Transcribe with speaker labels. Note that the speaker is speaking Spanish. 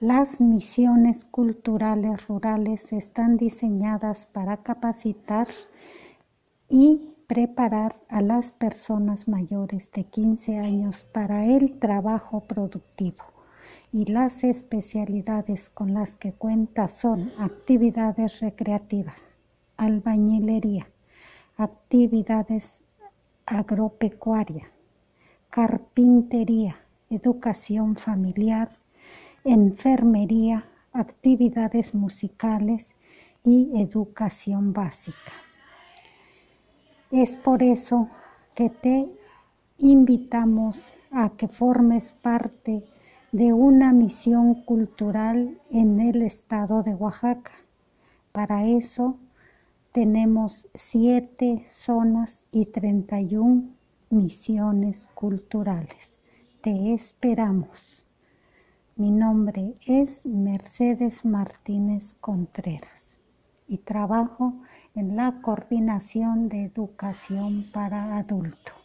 Speaker 1: Las misiones culturales rurales están diseñadas para capacitar y preparar a las personas mayores de 15 años para el trabajo productivo. Y las especialidades con las que cuenta son actividades recreativas, albañilería, actividades agropecuarias, carpintería, educación familiar, enfermería, actividades musicales y educación básica. Es por eso que te invitamos a que formes parte de una misión cultural en el estado de Oaxaca. Para eso tenemos siete zonas y 31 misiones culturales. Te esperamos. Mi nombre es Mercedes Martínez Contreras y trabajo en la coordinación de educación para adultos.